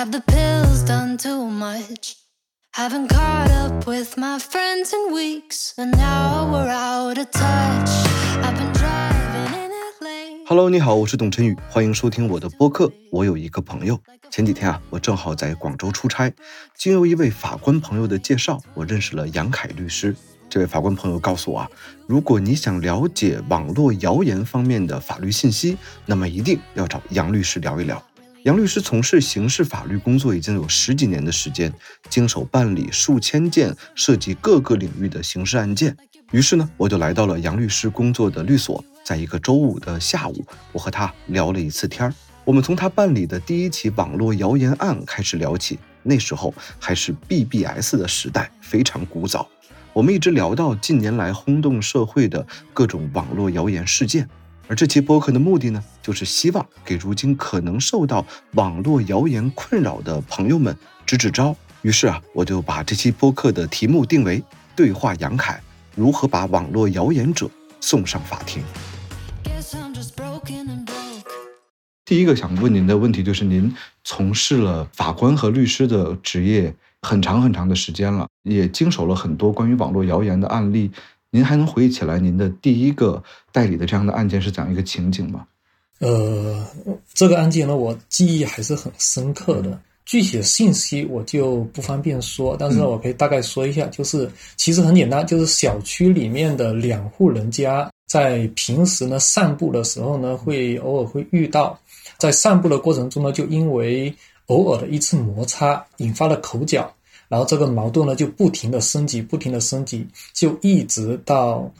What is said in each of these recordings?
Have the pills done too much? Haven't caught up with my friends in weeks, and now we're out of touch. I've been driving in LA. Hello，你好，我是董晨宇，欢迎收听我的播客。我有一个朋友，前几天啊，我正好在广州出差，经由一位法官朋友的介绍，我认识了杨凯律师。这位法官朋友告诉我啊，如果你想了解网络谣言方面的法律信息，那么一定要找杨律师聊一聊。杨律师从事刑事法律工作已经有十几年的时间，经手办理数千件涉及各个领域的刑事案件。于是呢，我就来到了杨律师工作的律所，在一个周五的下午，我和他聊了一次天儿。我们从他办理的第一起网络谣言案开始聊起，那时候还是 BBS 的时代，非常古早。我们一直聊到近年来轰动社会的各种网络谣言事件。而这期播客的目的呢，就是希望给如今可能受到网络谣言困扰的朋友们支支招。于是啊，我就把这期播客的题目定为“对话杨凯：如何把网络谣言者送上法庭”。Guess I'm just broken and broke. 第一个想问您的问题就是，您从事了法官和律师的职业很长很长的时间了，也经手了很多关于网络谣言的案例。您还能回忆起来您的第一个代理的这样的案件是怎样一个情景吗？呃，这个案件呢，我记忆还是很深刻的。具体的信息我就不方便说，但是呢，我可以大概说一下，就是其实很简单，就是小区里面的两户人家在平时呢散步的时候呢，会偶尔会遇到，在散步的过程中呢，就因为偶尔的一次摩擦引发了口角，然后这个矛盾呢就不停的升级，不停的升级，就一直到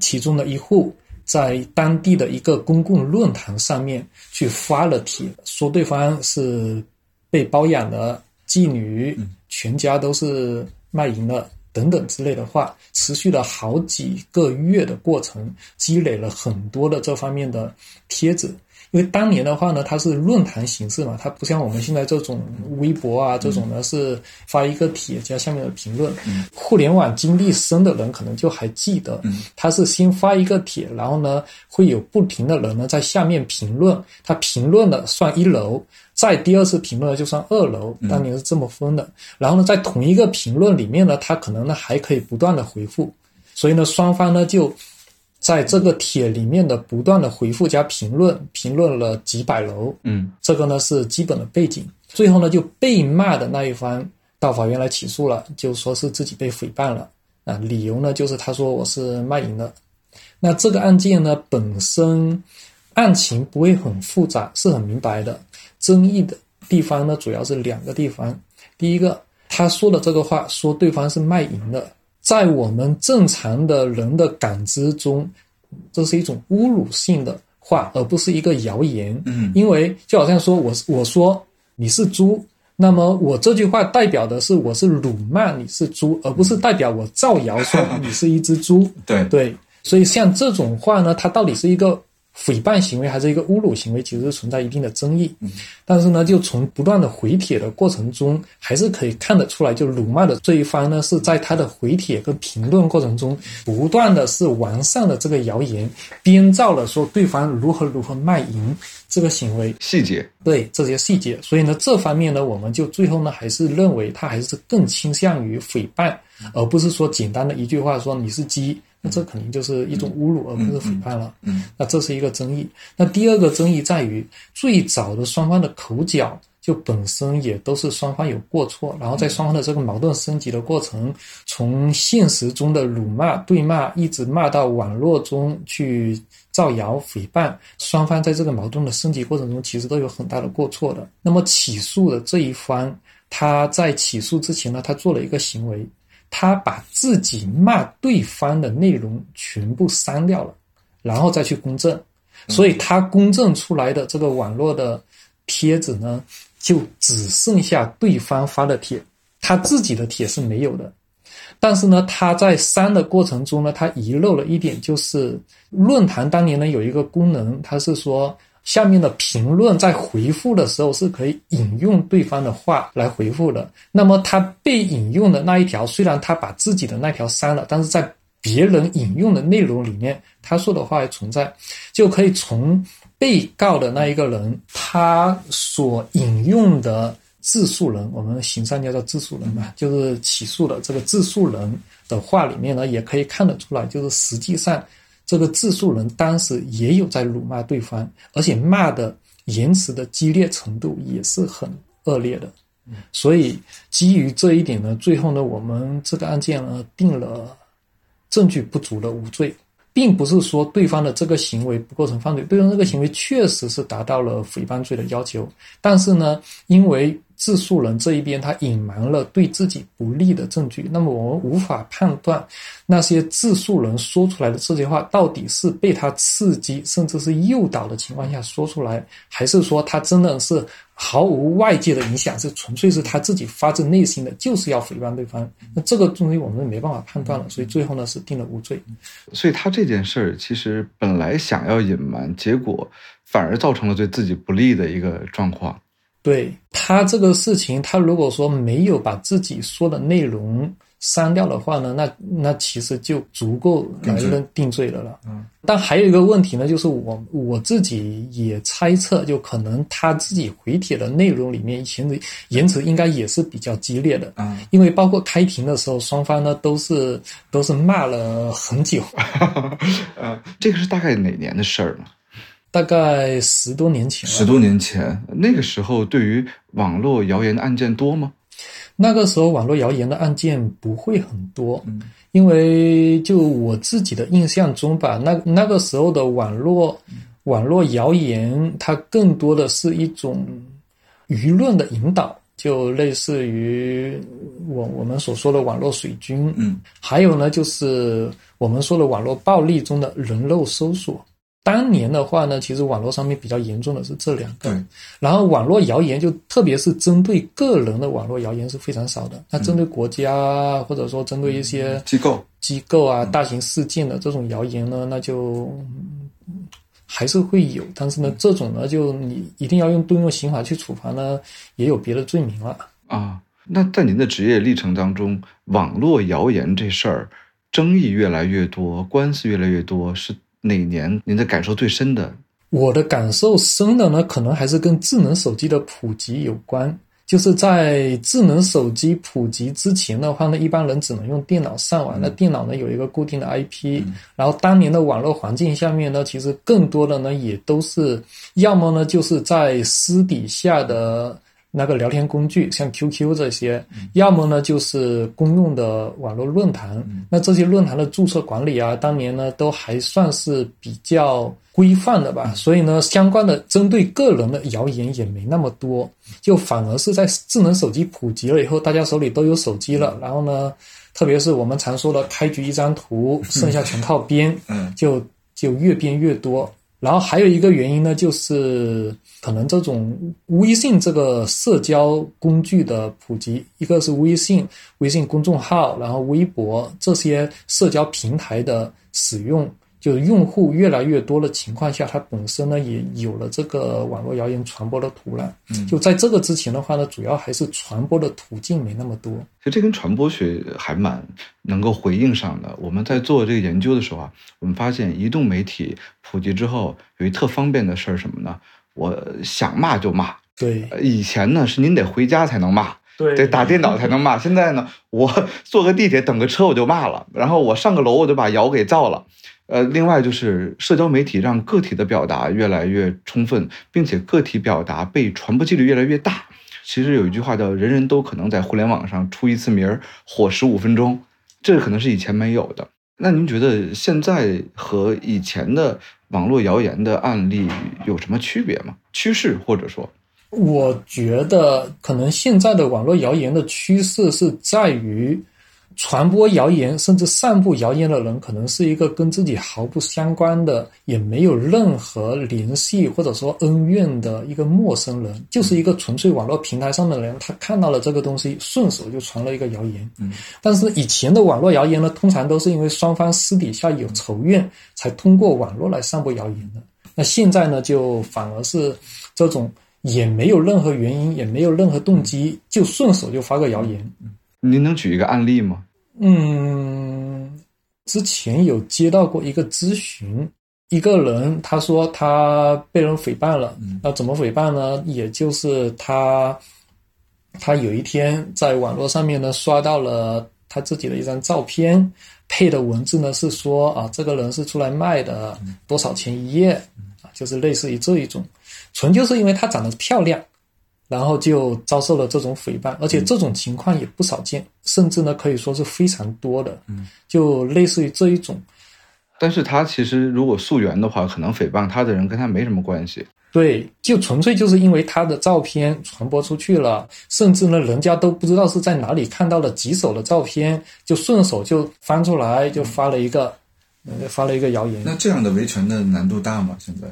其中的一户在当地的一个公共论坛上面去发了帖，说对方是被包养的妓女，全家都是卖淫的等等之类的话，持续了好几个月的过程，积累了很多的这方面的帖子。因为当年的话呢，它是论坛形式嘛，它不像我们现在这种微博啊这种呢是发一个帖加下面的评论。互联网经历深的人可能就还记得，它是先发一个帖，然后呢会有不停的人呢在下面评论，他评论了算一楼，再第二次评论就算二楼，当年是这么分的。然后呢，在同一个评论里面呢，他可能呢还可以不断的回复，所以呢双方呢就。在这个帖里面的不断的回复加评论，评论了几百楼，嗯，这个呢是基本的背景。最后呢，就被骂的那一方到法院来起诉了，就说是自己被诽谤了啊，理由呢就是他说我是卖淫的。那这个案件呢本身案情不会很复杂，是很明白的。争议的地方呢主要是两个地方，第一个他说的这个话说对方是卖淫的。在我们正常的人的感知中，这是一种侮辱性的话，而不是一个谣言。嗯，因为就好像说我我说你是猪，那么我这句话代表的是我是辱骂你是猪，而不是代表我造谣说你是一只猪。对对，所以像这种话呢，它到底是一个诽谤行为还是一个侮辱行为，其实存在一定的争议。但是呢，就从不断的回帖的过程中，还是可以看得出来，就辱骂的这一方呢，是在他的回帖跟评论过程中，不断的是完善了这个谣言，编造了说对方如何如何卖淫这个行为。细节，对这些细节，所以呢，这方面呢，我们就最后呢，还是认为他还是更倾向于诽谤，而不是说简单的一句话说你是鸡，那这肯定就是一种侮辱，而不是诽谤了。嗯，那这是一个争议。那第二个争议在于，最早的双方的口角就本身也都是双方有过错，然后在双方的这个矛盾升级的过程，从现实中的辱骂、对骂，一直骂到网络中去造谣、诽谤，双方在这个矛盾的升级过程中，其实都有很大的过错的。那么起诉的这一方，他在起诉之前呢，他做了一个行为。他把自己骂对方的内容全部删掉了，然后再去公证，所以他公证出来的这个网络的帖子呢，就只剩下对方发的帖，他自己的帖是没有的。但是呢，他在删的过程中呢，他遗漏了一点，就是论坛当年呢有一个功能，它是说下面的评论在回复的时候是可以引用对方的话来回复的。那么他被引用的那一条，虽然他把自己的那条删了，但是在别人引用的内容里面，他说的话还存在，就可以从被告的那一个人他所引用的自诉人，我们刑上叫做自诉人嘛，就是起诉的这个自诉人的话里面呢，也可以看得出来，就是实际上这个自诉人当时也有在辱骂对方，而且骂的言辞的激烈程度也是很恶劣的。所以基于这一点呢，最后呢，我们这个案件呢定了证据不足的无罪。并不是说对方的这个行为不构成犯罪，对方这个行为确实是达到了诽谤罪的要求，但是呢，因为自诉人这一边他隐瞒了对自己不利的证据，那么我们无法判断那些自诉人说出来的这些话到底是被他刺激甚至是诱导的情况下说出来，还是说他真的是。毫无外界的影响，是纯粹是他自己发自内心的，就是要诽谤对方。那这个东西我们没办法判断了，所以最后呢是定了无罪。所以他这件事儿其实本来想要隐瞒，结果反而造成了对自己不利的一个状况。对他这个事情，他如果说没有把自己说的内容。删掉的话呢，那那其实就足够来认定罪的了。嗯，但还有一个问题呢，就是我我自己也猜测，就可能他自己回帖的内容里面，以前的言辞应该也是比较激烈的。嗯，因为包括开庭的时候，双方呢都是都是骂了很久。呃，这个是大概哪年的事儿呢？大概十多年前。十多年前，那个时候对于网络谣言的案件多吗？那个时候网络谣言的案件不会很多，因为就我自己的印象中吧，那那个时候的网络网络谣言，它更多的是一种舆论的引导，就类似于我我们所说的网络水军，嗯，还有呢就是我们说的网络暴力中的人肉搜索。当年的话呢，其实网络上面比较严重的是这两个，然后网络谣言就特别是针对个人的网络谣言是非常少的。那针对国家或者说针对一些机构、机构啊、大型事件的这种谣言呢，那就还是会有。但是呢，这种呢，就你一定要用动用刑法去处罚呢，也有别的罪名了啊。那在您的职业历程当中，网络谣言这事儿争议越来越多，官司越来越多，是？哪年您的感受最深的？我的感受深的呢，可能还是跟智能手机的普及有关。就是在智能手机普及之前的话呢，一般人只能用电脑上网。那电脑呢有一个固定的 IP，然后当年的网络环境下面呢，其实更多的呢也都是要么呢就是在私底下的。那个聊天工具像 QQ 这些，要么呢就是公用的网络论坛。那这些论坛的注册管理啊，当年呢都还算是比较规范的吧。所以呢，相关的针对个人的谣言也没那么多。就反而是在智能手机普及了以后，大家手里都有手机了，然后呢，特别是我们常说的开局一张图，剩下全靠编，就就越编越多。然后还有一个原因呢，就是可能这种微信这个社交工具的普及，一个是微信、微信公众号，然后微博这些社交平台的使用。就是用户越来越多的情况下，它本身呢也有了这个网络谣言传播的土壤。嗯，就在这个之前的话呢，主要还是传播的途径没那么多。其实这跟传播学还蛮能够回应上的。我们在做这个研究的时候啊，我们发现移动媒体普及之后，有一特方便的事儿什么呢？我想骂就骂。对，以前呢是您得回家才能骂，对，得打电脑才能骂。现在呢，我坐个地铁等个车我就骂了，然后我上个楼我就把谣给造了。呃，另外就是社交媒体让个体的表达越来越充分，并且个体表达被传播几率越来越大。其实有一句话叫“人人都可能在互联网上出一次名儿，火十五分钟”，这可能是以前没有的。那您觉得现在和以前的网络谣言的案例有什么区别吗？趋势或者说？我觉得可能现在的网络谣言的趋势是在于。传播谣言甚至散布谣言的人，可能是一个跟自己毫不相关的，也没有任何联系或者说恩怨的一个陌生人，就是一个纯粹网络平台上的人，他看到了这个东西，顺手就传了一个谣言。嗯，但是以前的网络谣言呢，通常都是因为双方私底下有仇怨，才通过网络来散布谣言的。那现在呢，就反而是这种也没有任何原因，也没有任何动机，就顺手就发个谣言。您能举一个案例吗？嗯，之前有接到过一个咨询，一个人他说他被人诽谤了，那怎么诽谤呢？也就是他他有一天在网络上面呢刷到了他自己的一张照片，配的文字呢是说啊，这个人是出来卖的，多少钱一页啊，就是类似于这一种，纯就是因为她长得漂亮，然后就遭受了这种诽谤，而且这种情况也不少见，甚至呢可以说是非常多的，嗯就类似于这一种。但是他其实如果溯源的话，可能诽谤他的人跟他没什么关系。对，就纯粹就是因为他的照片传播出去了，甚至呢，人家都不知道是在哪里看到了几手的照片，就顺手就翻出来就发了一个，呃，发了一个谣言。那这样的维权的难度大吗？现在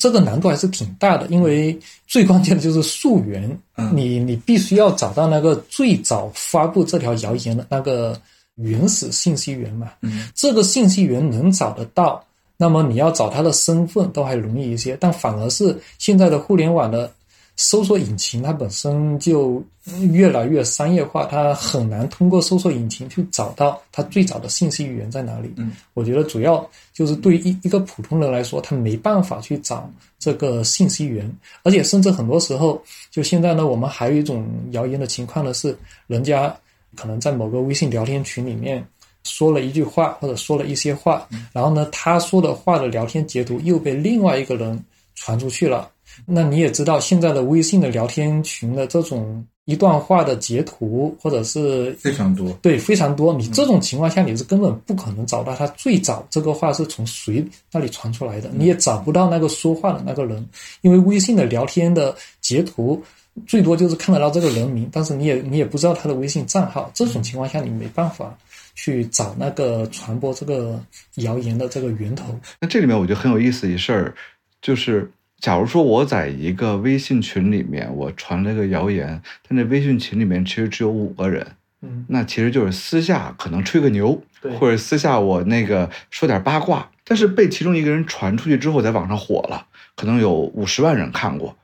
这个难度还是挺大的，因为最关键的就是溯源，你你必须要找到那个最早发布这条谣言的那个。原始信息源嘛，嗯，这个信息源能找得到，那么你要找他的身份都还容易一些。但反而是现在的互联网的搜索引擎，它本身就越来越商业化，它很难通过搜索引擎去找到它最早的信息源在哪里。嗯，我觉得主要就是对于一一个普通人来说，他没办法去找这个信息源，而且甚至很多时候，就现在呢，我们还有一种谣言的情况呢，是人家。可能在某个微信聊天群里面说了一句话，或者说了一些话，然后呢，他说的话的聊天截图又被另外一个人传出去了。那你也知道，现在的微信的聊天群的这种一段话的截图，或者是非常多，对，非常多。你这种情况下，你是根本不可能找到他最早这个话是从谁那里传出来的，你也找不到那个说话的那个人，因为微信的聊天的截图。最多就是看得到这个人名，但是你也你也不知道他的微信账号。这种情况下，你没办法去找那个传播这个谣言的这个源头。那这里面我觉得很有意思一事儿，就是假如说我在一个微信群里面，我传了个谣言，但那微信群里面其实只有五个人，嗯，那其实就是私下可能吹个牛，或者私下我那个说点八卦，但是被其中一个人传出去之后，在网上火了，可能有五十万人看过，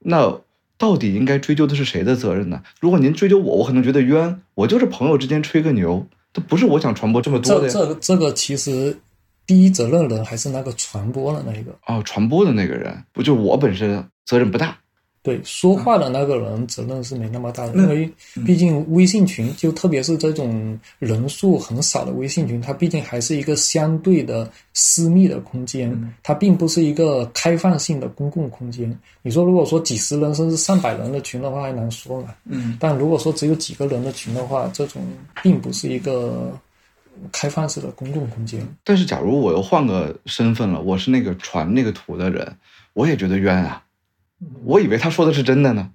那。到底应该追究的是谁的责任呢？如果您追究我，我可能觉得冤。我就是朋友之间吹个牛，这不是我想传播这么多的。这这这个其实第一责任人还是那个传播的那一个哦，传播的那个人，不就我本身责任不大。对说话的那个人责任是没那么大的，因为毕竟微信群就特别是这种人数很少的微信群，它毕竟还是一个相对的私密的空间，它并不是一个开放性的公共空间。你说如果说几十人甚至上百人的群的话，还难说嘛。嗯，但如果说只有几个人的群的话，这种并不是一个开放式的公共空间。但是假如我又换个身份了，我是那个传那个图的人，我也觉得冤啊。我以为他说的是真的呢，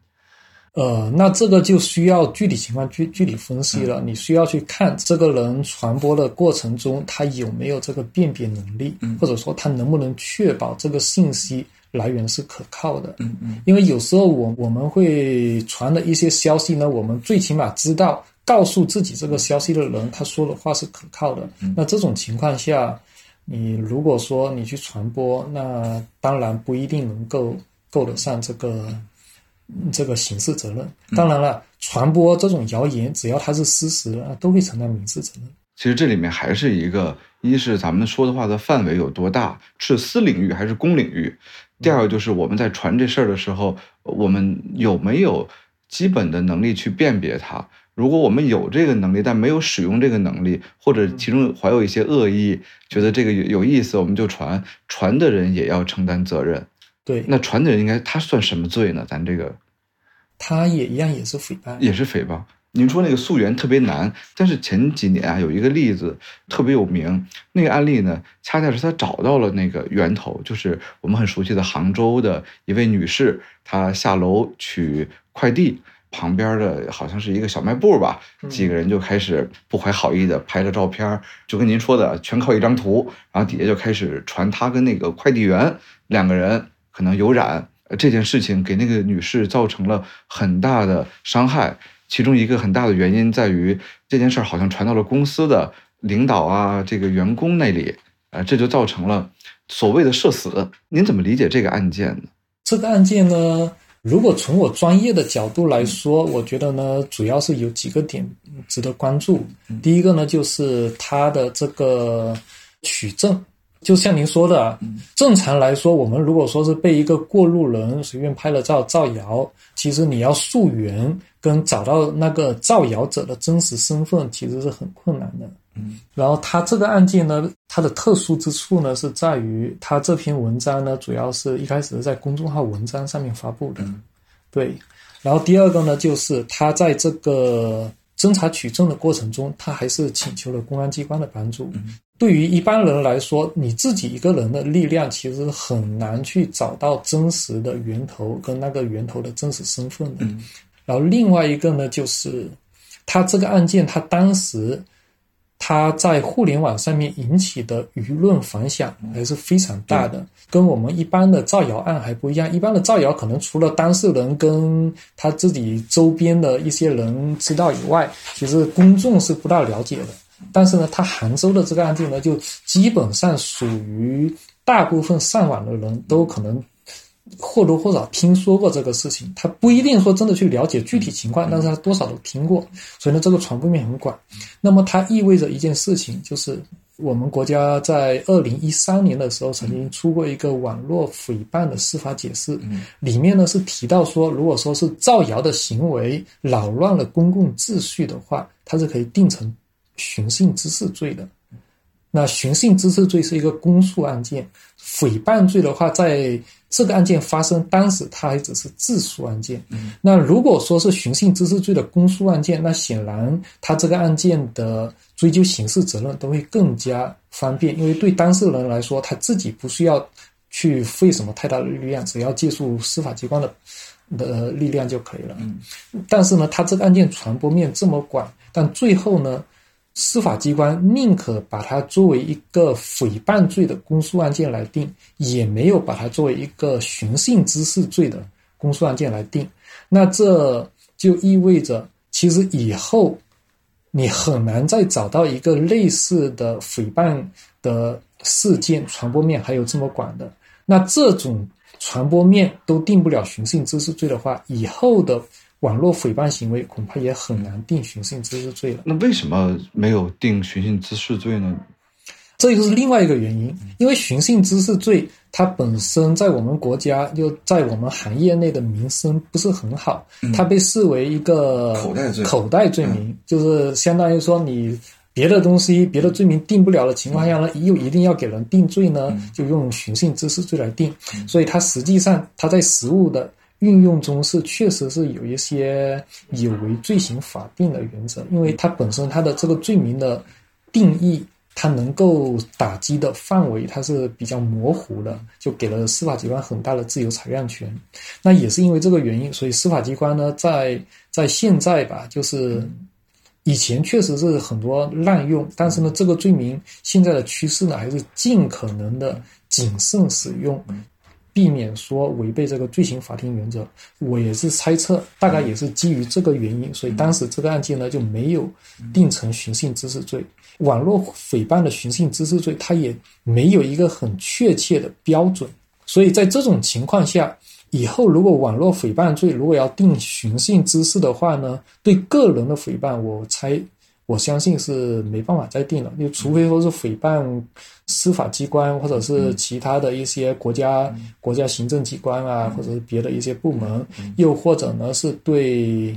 呃，那这个就需要具体情况具具体分析了。你需要去看这个人传播的过程中，他有没有这个辨别能力，或者说他能不能确保这个信息来源是可靠的。嗯嗯，因为有时候我我们会传的一些消息呢，我们最起码知道告诉自己这个消息的人他说的话是可靠的。那这种情况下，你如果说你去传播，那当然不一定能够。够得上这个这个刑事责任。当然了，传播这种谣言，只要它是事实，都会承担民事责任。其实这里面还是一个，一是咱们说的话的范围有多大，是私领域还是公领域；第二个就是我们在传这事儿的时候，我们有没有基本的能力去辨别它。如果我们有这个能力，但没有使用这个能力，或者其中怀有一些恶意，觉得这个有有意思，我们就传，传的人也要承担责任。对，那传的人应该他算什么罪呢？咱这个，他也一样，也是诽谤，也是诽谤。您说那个溯源特别难，但是前几年啊，有一个例子特别有名，那个案例呢，恰恰是他找到了那个源头，就是我们很熟悉的杭州的一位女士，她下楼取快递，旁边的好像是一个小卖部吧，几个人就开始不怀好意的拍了照片，就跟您说的，全靠一张图，然后底下就开始传他跟那个快递员两个人。可能有染，这件事情给那个女士造成了很大的伤害。其中一个很大的原因在于，这件事儿好像传到了公司的领导啊，这个员工那里，呃，这就造成了所谓的社死。您怎么理解这个案件呢？这个案件呢，如果从我专业的角度来说，我觉得呢，主要是有几个点值得关注。第一个呢，就是它的这个取证。就像您说的，正常来说，我们如果说是被一个过路人随便拍了照造谣，其实你要溯源，跟找到那个造谣者的真实身份，其实是很困难的。嗯，然后他这个案件呢，它的特殊之处呢，是在于他这篇文章呢，主要是一开始是在公众号文章上面发布的，嗯对。然后第二个呢，就是他在这个侦查取证的过程中，他还是请求了公安机关的帮助。对于一般人来说，你自己一个人的力量其实很难去找到真实的源头跟那个源头的真实身份的。嗯然后另外一个呢，就是他这个案件，他当时他在互联网上面引起的舆论反响还是非常大的，跟我们一般的造谣案还不一样。一般的造谣可能除了当事人跟他自己周边的一些人知道以外，其实公众是不大了解的。但是呢，他杭州的这个案件呢，就基本上属于大部分上网的人都可能或多或少听说过这个事情，他不一定说真的去了解具体情况，但是他多少都听过，所以呢，这个传播面很广。那么它意味着一件事情，就是我们国家在二零一三年的时候曾经出过一个网络诽谤的司法解释，里面呢是提到说，如果说是造谣的行为扰乱了公共秩序的话，它是可以定成寻衅滋事罪的。那寻衅滋事罪是一个公诉案件，诽谤罪的话，在这个案件发生当时，它还只是自诉案件。那如果说是寻衅滋事罪的公诉案件，那显然他这个案件的追究刑事责任都会更加方便，因为对当事人来说，他自己不需要去费什么太大的力量，只要借助司法机关的的力量就可以了。但是呢，他这个案件传播面这么广，但最后呢？司法机关宁可把它作为一个诽谤罪的公诉案件来定，也没有把它作为一个寻衅滋事罪的公诉案件来定。那这就意味着，其实以后你很难再找到一个类似的诽谤的事件传播面还有这么广的。那这种传播面都定不了寻衅滋事罪的话，以后的。网络诽谤行为恐怕也很难定寻衅滋事罪了。那为什么没有定寻衅滋事罪呢？这就是另外一个原因，因为寻衅滋事罪它本身在我们国家又在我们行业内的名声不是很好，它被视为一个口袋罪口袋罪名，就是相当于说你别的东西别的罪名定不了的情况下呢，又一定要给人定罪呢，就用寻衅滋事罪来定。所以它实际上它在实务的。运用中是确实是有一些有违罪行法定的原则，因为它本身它的这个罪名的定义，它能够打击的范围它是比较模糊的，就给了司法机关很大的自由裁量权。那也是因为这个原因，所以司法机关呢，在在现在吧，就是以前确实是很多滥用，但是呢，这个罪名现在的趋势呢，还是尽可能的谨慎使用。避免说违背这个罪行法定原则，我也是猜测，大概也是基于这个原因，所以当时这个案件呢就没有定成寻衅滋事罪。网络诽谤的寻衅滋事罪，它也没有一个很确切的标准，所以在这种情况下，以后如果网络诽谤罪如果要定寻衅滋事的话呢，对个人的诽谤，我猜。我相信是没办法再定了，就除非说是诽谤司法机关，或者是其他的一些国家国家行政机关啊，或者是别的一些部门，又或者呢是对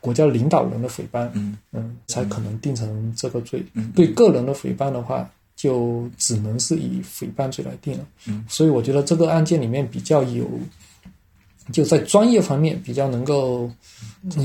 国家领导人的诽谤，嗯，才可能定成这个罪。对个人的诽谤的话，就只能是以诽谤罪来定了。所以我觉得这个案件里面比较有。就在专业方面比较能够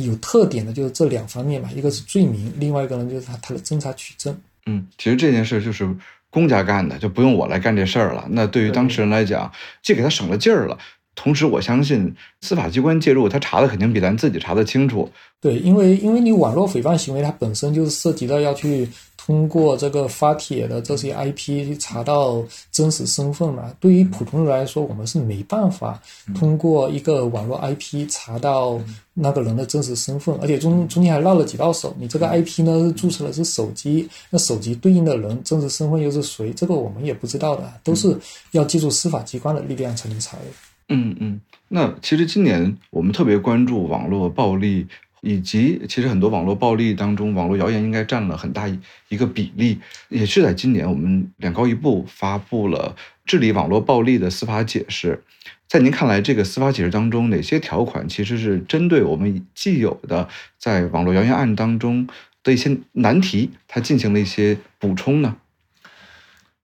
有特点的，就是这两方面嘛，一个是罪名，另外一个呢就是他他的侦查取证。嗯，其实这件事就是公家干的，就不用我来干这事儿了。那对于当事人来讲，既给他省了劲儿了，同时我相信司法机关介入，他查的肯定比咱自己查的清楚。对，因为因为你网络诽谤行为，它本身就是涉及到要去。通过这个发帖的这些 IP 查到真实身份嘛？对于普通人来说，我们是没办法通过一个网络 IP 查到那个人的真实身份，而且中中间还绕了几道手。你这个 IP 呢是注册的是手机，那手机对应的人真实身份又是谁？这个我们也不知道的，都是要借助司法机关的力量才能查的。嗯嗯，那其实今年我们特别关注网络暴力。以及其实很多网络暴力当中，网络谣言应该占了很大一一个比例。也是在今年，我们两高一部发布了治理网络暴力的司法解释。在您看来，这个司法解释当中哪些条款其实是针对我们既有的在网络谣言案当中的一些难题，它进行了一些补充呢？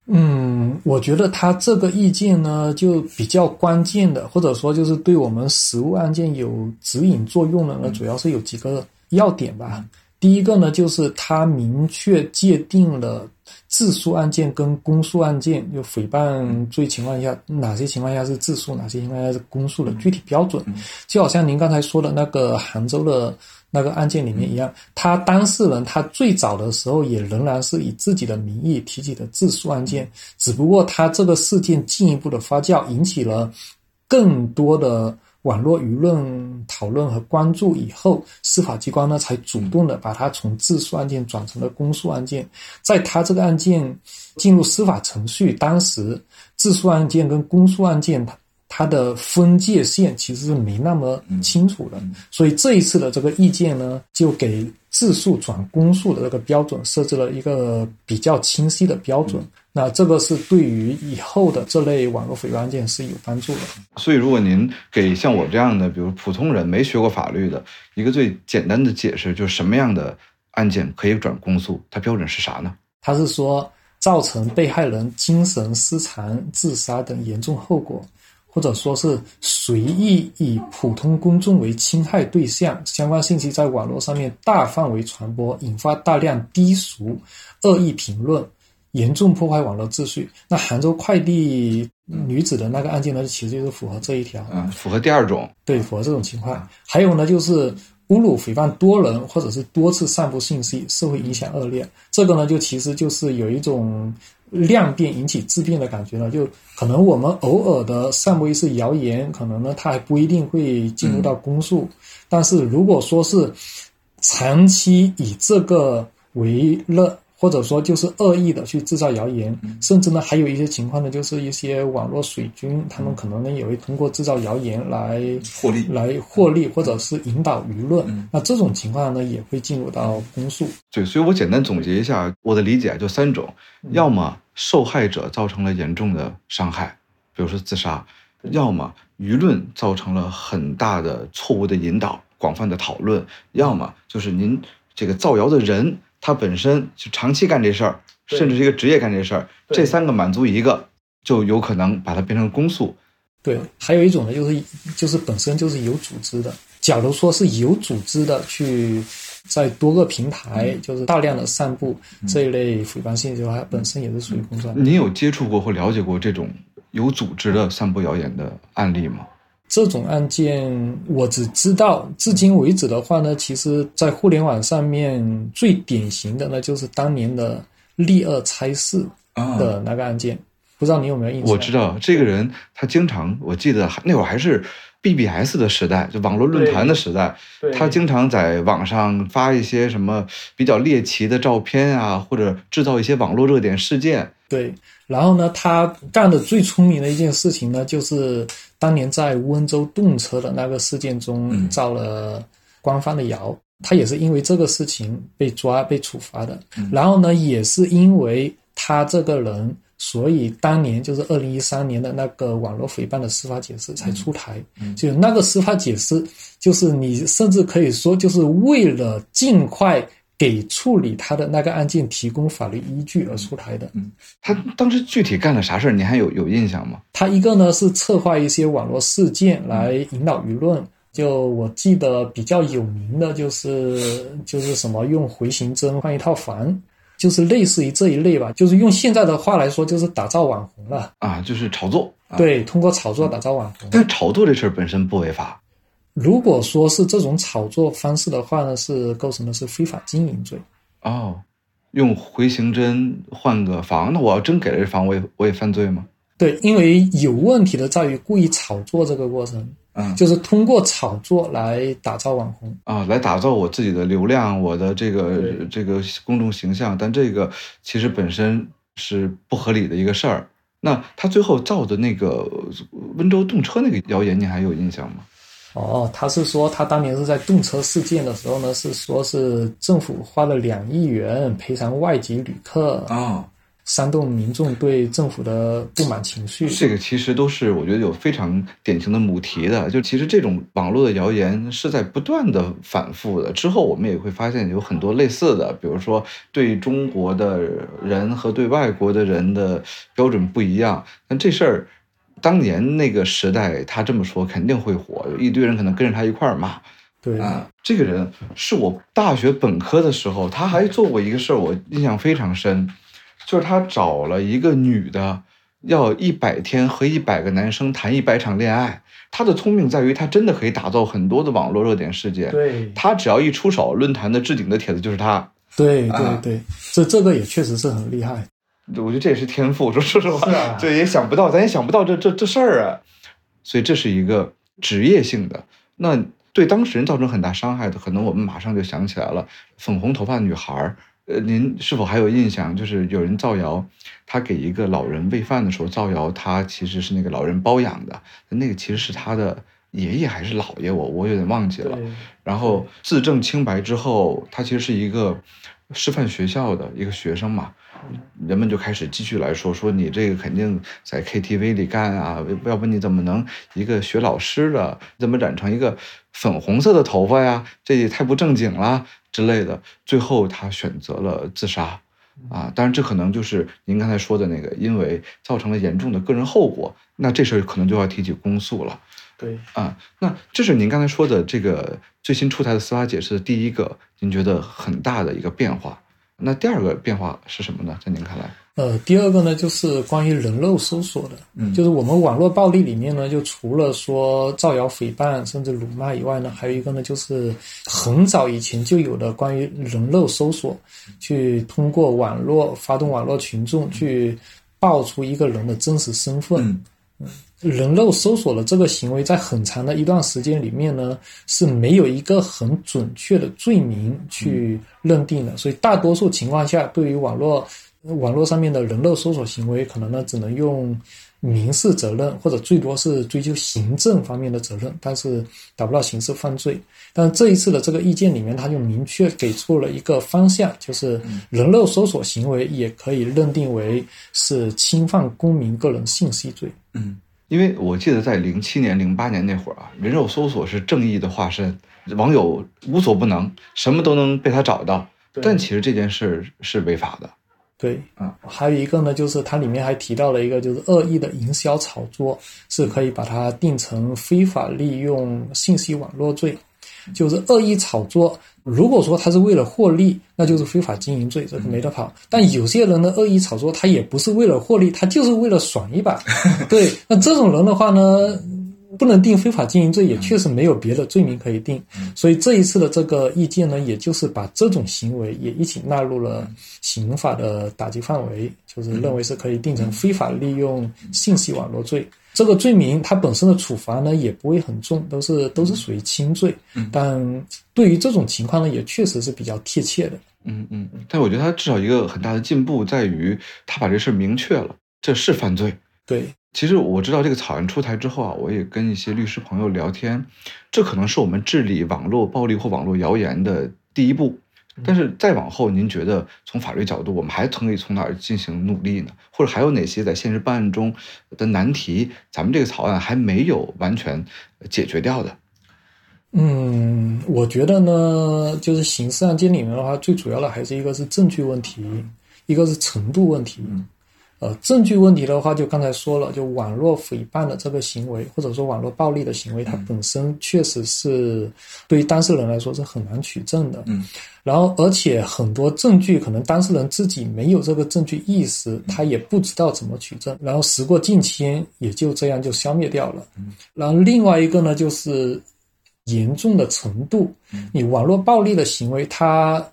嗯，我觉得他这个意见呢，就比较关键的，或者说就是对我们实务案件有指引作用的呢，主要是有几个要点吧。第一个呢，就是他明确界定了自诉案件跟公诉案件，就诽谤罪情况下，哪些情况下是自诉，哪些情况下是公诉的具体标准。就好像您刚才说的那个杭州的那个案件里面一样，他当事人他最早的时候也仍然是以自己的名义提起的自诉案件，只不过他这个事件进一步的发酵，引起了更多的。网络舆论讨论和关注以后，司法机关呢才主动的把他从自诉案件转成了公诉案件。在他这个案件进入司法程序当时，自诉案件跟公诉案件它它的分界线其实是没那么清楚的。所以这一次的这个意见呢，就给自诉转公诉的这个标准设置了一个比较清晰的标准。那这个是对于以后的这类网络诽谤案件是有帮助的。所以，如果您给像我这样的，比如普通人没学过法律的一个最简单的解释，就是什么样的案件可以转公诉，它标准是啥呢？它是说造成被害人精神失常、自杀等严重后果，或者说是随意以普通公众为侵害对象，相关信息在网络上面大范围传播，引发大量低俗、恶意评论。严重破坏网络秩序。那杭州快递女子的那个案件呢，其实就是符合这一条。嗯，符合第二种。对，符合这种情况。还有呢，就是侮辱、诽谤多人或者是多次散布信息，社会影响恶劣。这个呢，就其实就是有一种量变引起质变的感觉呢。就可能我们偶尔的散播一次谣言，可能呢，它还不一定会进入到公诉。但是如果说是长期以这个为乐。或者说就是恶意的去制造谣言，甚至呢还有一些情况呢，就是一些网络水军，他们可能呢也会通过制造谣言来获利，来获利，或者是引导舆论。那这种情况呢也会进入到公诉。对，所以我简单总结一下我的理解，就三种：要么受害者造成了严重的伤害，比如说自杀；要么舆论造成了很大的错误的引导、广泛的讨论；要么就是您这个造谣的人。他本身就长期干这事儿，甚至是一个职业干这事儿，这三个满足一个，就有可能把它变成公诉。对，还有一种呢，就是就是本身就是有组织的。假如说是有组织的去在多个平台，就是大量的散布这一类诽谤信息的话，本身也是属于公诉。您有接触过或了解过这种有组织的散布谣言的案例吗？这种案件我只知道，至今为止的话呢，其实，在互联网上面最典型的呢，就是当年的立二拆四的那个案件，不知道你有没有印象？我知道这个人，他经常，我记得那会儿还是 BBS 的时代，就网络论坛的时代，他经常在网上发一些什么比较猎奇的照片啊，或者制造一些网络热点事件。对，然后呢，他干的最聪明的一件事情呢，就是当年在温州动车的那个事件中造了官方的谣，他也是因为这个事情被抓被处罚的。然后呢，也是因为他这个人，所以当年就是二零一三年的那个网络诽谤的司法解释才出台。就那个司法解释，就是你甚至可以说，就是为了尽快。给处理他的那个案件提供法律依据而出台的。嗯，他当时具体干了啥事儿？你还有有印象吗？他一个呢是策划一些网络事件来引导舆论。就我记得比较有名的就是就是什么用回形针换一套房，就是类似于这一类吧。就是用现在的话来说，就是打造网红了啊，就是炒作。对，通过炒作打造网红。但炒作这事儿本身不违法。如果说是这种炒作方式的话呢，是构成的是非法经营罪。哦，用回形针换个房，那我要真给了这房，我也我也犯罪吗？对，因为有问题的在于故意炒作这个过程，嗯，就是通过炒作来打造网红啊，来打造我自己的流量，我的这个这个公众形象。但这个其实本身是不合理的一个事儿。那他最后造的那个温州动车那个谣言，你还有印象吗？哦，他是说他当年是在动车事件的时候呢，是说是政府花了两亿元赔偿外籍旅客啊，煽动民众对政府的不满情绪。这个其实都是我觉得有非常典型的母题的，就其实这种网络的谣言是在不断的反复的。之后我们也会发现有很多类似的，比如说对中国的人和对外国的人的标准不一样。但这事儿当年那个时代他这么说肯定会火，有一堆人可能跟着他一块儿骂。对啊，这个人是我大学本科的时候，他还做过一个事儿，我印象非常深，就是他找了一个女的，要一百天和一百个男生谈一百场恋爱。他的聪明在于，他真的可以打造很多的网络热点事件。对他只要一出手，论坛的置顶的帖子就是他。对对啊对，这这个也确实是很厉害。我觉得这也是天赋，说说实话，对也想不到，咱也想不到这这这事儿啊。所以这是一个职业性的，那对当事人造成很大伤害的，可能我们马上就想起来了，粉红头发女孩儿。呃，您是否还有印象？就是有人造谣，他给一个老人喂饭的时候造谣，他其实是那个老人包养的，那个其实是他的爷爷还是姥爷，我我有点忘记了。然后自证清白之后，他其实是一个师范学校的一个学生嘛，人们就开始继续来说说你这个肯定在 KTV 里干啊，要不你怎么能一个学老师的怎么染成一个粉红色的头发呀？这也太不正经了之类的。最后他选择了自杀。啊，当然，这可能就是您刚才说的那个，因为造成了严重的个人后果，那这事儿可能就要提起公诉了。对，啊，那这是您刚才说的这个最新出台的司法解释的第一个，您觉得很大的一个变化。那第二个变化是什么呢？在您看来？呃，第二个呢，就是关于人肉搜索的，嗯就是我们网络暴力里面呢，就除了说造谣、诽谤甚至辱骂以外呢，还有一个呢，就是很早以前就有的关于人肉搜索，去通过网络发动网络群众去爆出一个人的真实身份。嗯人肉搜索的这个行为，在很长的一段时间里面呢，是没有一个很准确的罪名去认定的，所以大多数情况下，对于网络网络上面的人肉搜索行为，可能呢只能用民事责任，或者最多是追究行政方面的责任，但是达不到刑事犯罪。但这一次的这个意见里面，他就明确给出了一个方向，就是人肉搜索行为也可以认定为是侵犯公民个人信息罪。嗯因为我记得在零七年、零八年那会儿啊，人肉搜索是正义的化身，网友无所不能，什么都能被他找到。对但其实这件事是违法的。对啊，还有一个呢，就是它里面还提到了一个，就是恶意的营销炒作是可以把它定成非法利用信息网络罪，就是恶意炒作。如果说他是为了获利，那就是非法经营罪，这是没得跑。但有些人的恶意炒作，他也不是为了获利，他就是为了爽一把。对，那这种人的话呢，不能定非法经营罪，也确实没有别的罪名可以定。所以这一次的这个意见呢，也就是把这种行为也一起纳入了刑法的打击范围，就是认为是可以定成非法利用信息网络罪。这个罪名它本身的处罚呢也不会很重，都是都是属于轻罪。但对于这种情况呢，也确实是比较贴切的。嗯嗯，但我觉得他至少一个很大的进步在于，他把这事儿明确了，这是犯罪。对，其实我知道这个草案出台之后啊，我也跟一些律师朋友聊天，这可能是我们治理网络暴力或网络谣言的第一步。但是再往后，您觉得从法律角度，我们还可以从哪儿进行努力呢？或者还有哪些在现实办案中的难题，咱们这个草案还没有完全解决掉的？嗯，我觉得呢，就是刑事案件里面的话，最主要的还是一个是证据问题，一个是程度问题。呃，证据问题的话，就刚才说了，就网络诽谤的这个行为，或者说网络暴力的行为，它本身确实是对于当事人来说是很难取证的。嗯，然后而且很多证据可能当事人自己没有这个证据意识，他也不知道怎么取证，然后时过境迁，也就这样就消灭掉了。然后另外一个呢，就是严重的程度，你网络暴力的行为，它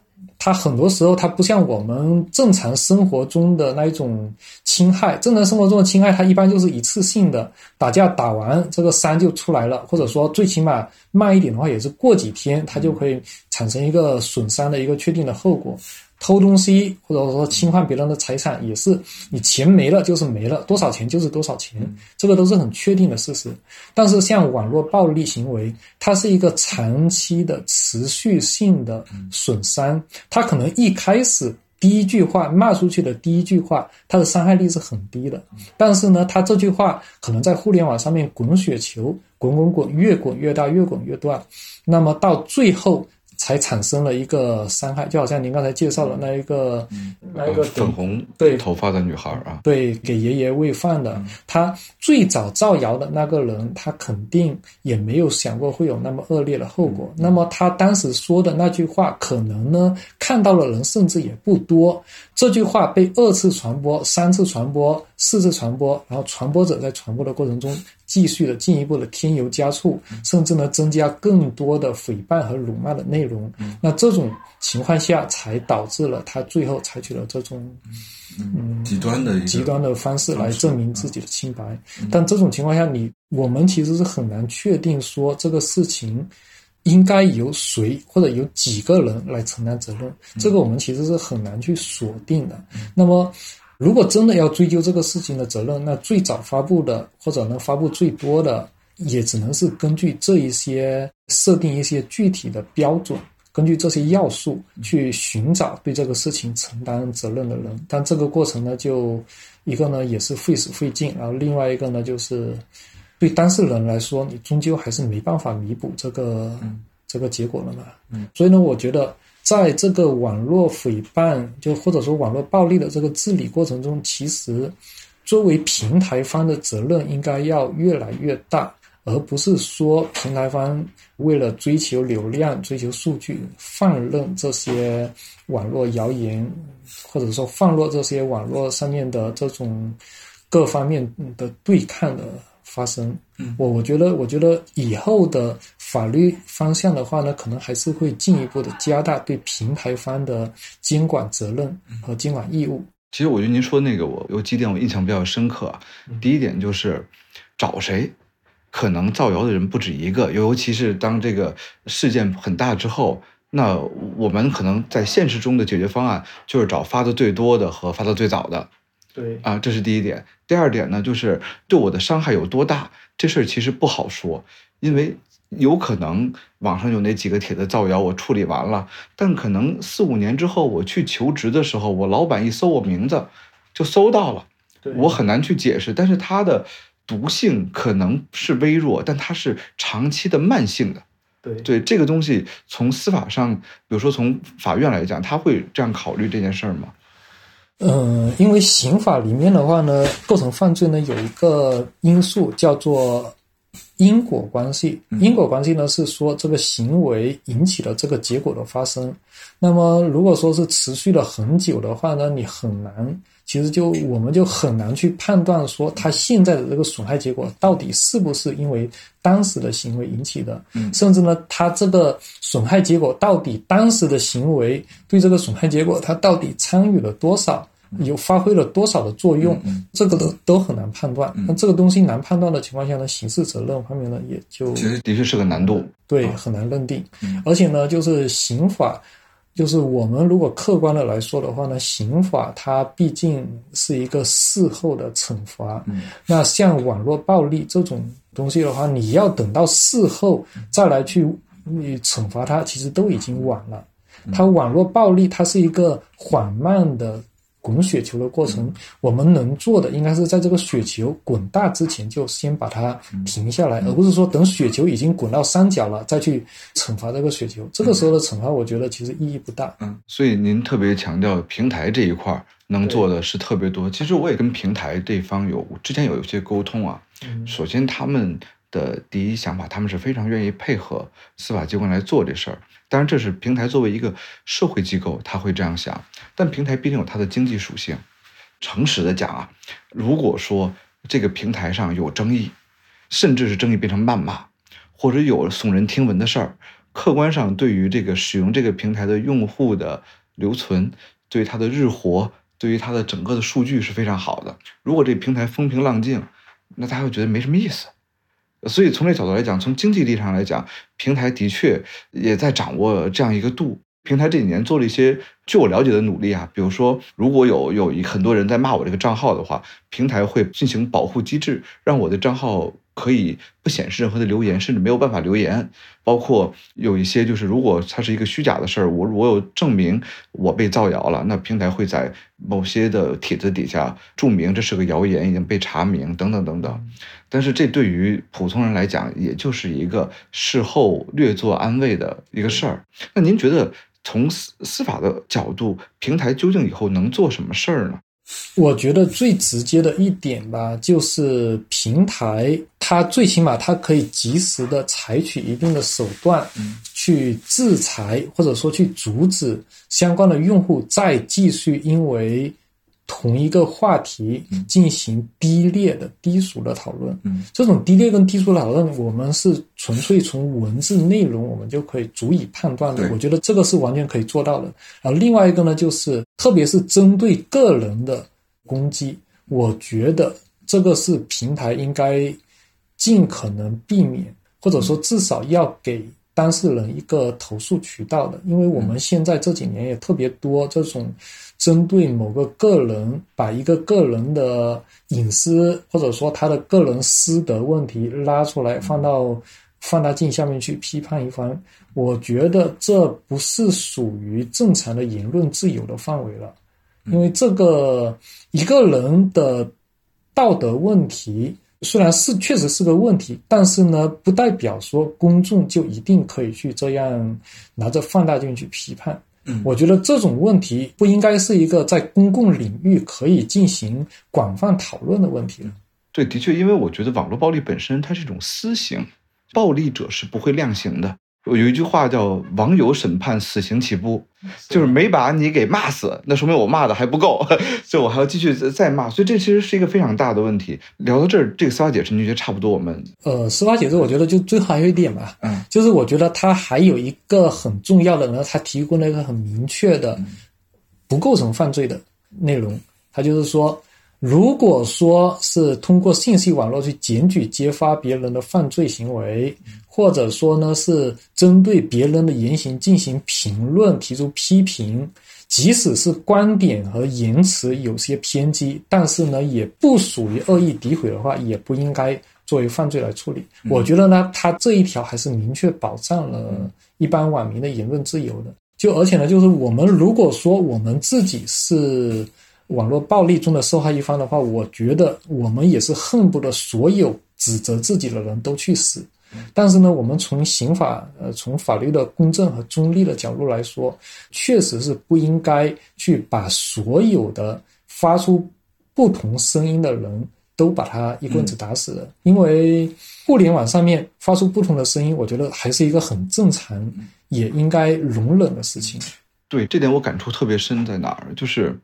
它很多时候它不像我们正常生活中的那一种侵害，正常生活中的侵害，它一般就是一次性的，打架打完这个伤就出来了，或者说最起码慢一点的话，也是过几天它就可以产生一个损伤的一个确定的后果。偷东西或者说侵犯别人的财产，也是你钱没了就是没了，多少钱就是多少钱，这个都是很确定的事实。但是像网络暴力行为，它是一个长期的、持续性的损伤，它可能一开始第一句话骂出去的第一句话，它的伤害力是很低的。但是呢，它这句话可能在互联网上面滚雪球，滚滚滚，越滚越大，越滚越大。那么到最后。才产生了一个伤害，就好像您刚才介绍的那一个，那一个粉红对头发的女孩啊，对，给爷爷喂饭的，他最早造谣的那个人，他肯定也没有想过会有那么恶劣的后果。那么他当时说的那句话，可能呢看到的人甚至也不多。这句话被二次传播、三次传播、四次传播，然后传播者在传播的过程中。继续的进一步的添油加醋，甚至呢增加更多的诽谤和辱骂的内容。那这种情况下，才导致了他最后采取了这种嗯极端的极端的方式来证明自己的清白。但这种情况下，你我们其实是很难确定说这个事情应该由谁或者有几个人来承担责任。这个我们其实是很难去锁定的。那么。如果真的要追究这个事情的责任，那最早发布的或者能发布最多的，也只能是根据这一些设定一些具体的标准，根据这些要素去寻找对这个事情承担责任的人。但这个过程呢，就一个呢也是费时费劲，然后另外一个呢就是对当事人来说，你终究还是没办法弥补这个这个结果了嘛。嗯，所以呢，我觉得。在这个网络诽谤，就或者说网络暴力的这个治理过程中，其实作为平台方的责任应该要越来越大，而不是说平台方为了追求流量、追求数据，放任这些网络谣言，或者说放任这些网络上面的这种各方面的对抗的。发生，我我觉得，我觉得以后的法律方向的话呢，可能还是会进一步的加大对平台方的监管责任和监管义务。其实我觉得您说那个，我有几点我印象比较深刻。第一点就是找谁，可能造谣的人不止一个，尤其是当这个事件很大之后，那我们可能在现实中的解决方案就是找发的最多的和发的最早的。对啊，这是第一点。第二点呢，就是对我的伤害有多大，这事儿其实不好说，因为有可能网上有那几个帖子造谣，我处理完了，但可能四五年之后我去求职的时候，我老板一搜我名字，就搜到了，我很难去解释。但是它的毒性可能是微弱，但它是长期的慢性的。对对，这个东西从司法上，比如说从法院来讲，他会这样考虑这件事儿吗？嗯，因为刑法里面的话呢，构成犯罪呢有一个因素叫做因果关系。因果关系呢是说这个行为引起了这个结果的发生。那么如果说是持续了很久的话呢，你很难，其实就我们就很难去判断说他现在的这个损害结果到底是不是因为当时的行为引起的。嗯，甚至呢，他这个损害结果到底当时的行为对这个损害结果他到底参与了多少？有发挥了多少的作用？这个都都很难判断。那这个东西难判断的情况下呢，刑事责任方面呢，也就其实的确是个难度。对，很难认定。而且呢，就是刑法，就是我们如果客观的来说的话呢，刑法它毕竟是一个事后的惩罚。那像网络暴力这种东西的话，你要等到事后再来去惩罚它，其实都已经晚了。它网络暴力，它是一个缓慢的。滚雪球的过程，我们能做的应该是在这个雪球滚大之前就先把它停下来，而不是说等雪球已经滚到山脚了再去惩罚这个雪球。这个时候的惩罚，我觉得其实意义不大。嗯，所以您特别强调平台这一块能做的是特别多。其实我也跟平台对方有之前有一些沟通啊。首先他们的第一想法，他们是非常愿意配合司法机关来做这事儿。当然，这是平台作为一个社会机构，他会这样想。但平台毕竟有它的经济属性。诚实的讲啊，如果说这个平台上有争议，甚至是争议变成谩骂，或者有耸人听闻的事儿，客观上对于这个使用这个平台的用户的留存，对于它的日活，对于它的整个的数据是非常好的。如果这平台风平浪静，那大家会觉得没什么意思。所以从这角度来讲，从经济力上来讲，平台的确也在掌握这样一个度。平台这几年做了一些据我了解的努力啊，比如说，如果有有一很多人在骂我这个账号的话，平台会进行保护机制，让我的账号可以不显示任何的留言，甚至没有办法留言。包括有一些，就是如果它是一个虚假的事儿，我我有证明我被造谣了，那平台会在某些的帖子底下注明这是个谣言，已经被查明等等等等。但是这对于普通人来讲，也就是一个事后略作安慰的一个事儿。那您觉得从司司法的角度，平台究竟以后能做什么事儿呢？我觉得最直接的一点吧，就是平台它最起码它可以及时的采取一定的手段，去制裁或者说去阻止相关的用户再继续因为。同一个话题进行低劣的、低俗的讨论，嗯这种低劣跟低俗的讨论，我们是纯粹从文字内容我们就可以足以判断的。我觉得这个是完全可以做到的。然后另外一个呢，就是特别是针对个人的攻击，我觉得这个是平台应该尽可能避免，或者说至少要给。当事人一个投诉渠道的，因为我们现在这几年也特别多这种针对某个个人，把一个个人的隐私或者说他的个人私德问题拉出来放到放大镜下面去批判一番，我觉得这不是属于正常的言论自由的范围了，因为这个一个人的道德问题。虽然是确实是个问题，但是呢，不代表说公众就一定可以去这样拿着放大镜去批判。嗯，我觉得这种问题不应该是一个在公共领域可以进行广泛讨论的问题了。对，的确，因为我觉得网络暴力本身它是一种私刑，暴力者是不会量刑的。有一句话叫“网友审判死刑起步”，就是没把你给骂死，那说明我骂的还不够，所以我还要继续再骂。所以这其实是一个非常大的问题。聊到这儿，这个司法解释，你觉得差不多？我们呃，司法解释，我觉得就最后还有一点吧，嗯，就是我觉得它还有一个很重要的呢，它提供了一个很明确的不构成犯罪的内容，它就是说。如果说是通过信息网络去检举揭发别人的犯罪行为，或者说呢是针对别人的言行进行评论、提出批评，即使是观点和言辞有些偏激，但是呢也不属于恶意诋毁的话，也不应该作为犯罪来处理。我觉得呢，他这一条还是明确保障了一般网民的言论自由的。就而且呢，就是我们如果说我们自己是。网络暴力中的受害一方的话，我觉得我们也是恨不得所有指责自己的人都去死。但是呢，我们从刑法呃，从法律的公正和中立的角度来说，确实是不应该去把所有的发出不同声音的人都把他一棍子打死的。因为互联网上面发出不同的声音，我觉得还是一个很正常也应该容忍的事情。对这点我感触特别深，在哪儿？就是。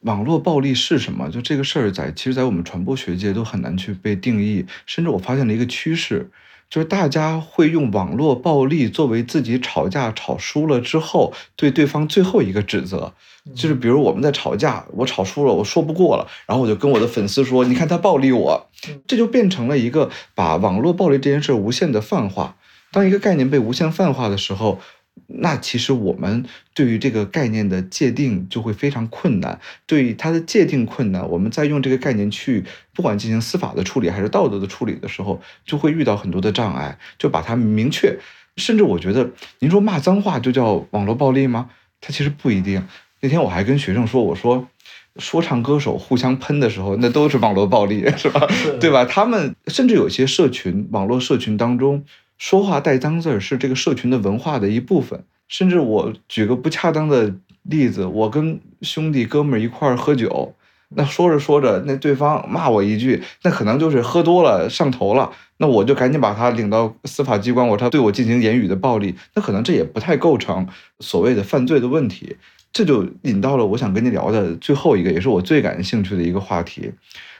网络暴力是什么？就这个事儿，在其实，在我们传播学界都很难去被定义。甚至我发现了一个趋势，就是大家会用网络暴力作为自己吵架吵输了之后对对方最后一个指责。就是比如我们在吵架，我吵输了，我说不过了，然后我就跟我的粉丝说：“你看他暴力我。”这就变成了一个把网络暴力这件事无限的泛化。当一个概念被无限泛化的时候。那其实我们对于这个概念的界定就会非常困难，对于它的界定困难，我们在用这个概念去不管进行司法的处理还是道德的处理的时候，就会遇到很多的障碍，就把它明确。甚至我觉得，您说骂脏话就叫网络暴力吗？它其实不一定。那天我还跟学生说，我说说唱歌手互相喷的时候，那都是网络暴力，是吧？对吧？他们甚至有些社群网络社群当中。说话带脏字儿是这个社群的文化的一部分，甚至我举个不恰当的例子，我跟兄弟哥们儿一块儿喝酒，那说着说着，那对方骂我一句，那可能就是喝多了上头了，那我就赶紧把他领到司法机关，我他对我进行言语的暴力，那可能这也不太构成所谓的犯罪的问题，这就引到了我想跟你聊的最后一个，也是我最感兴趣的一个话题，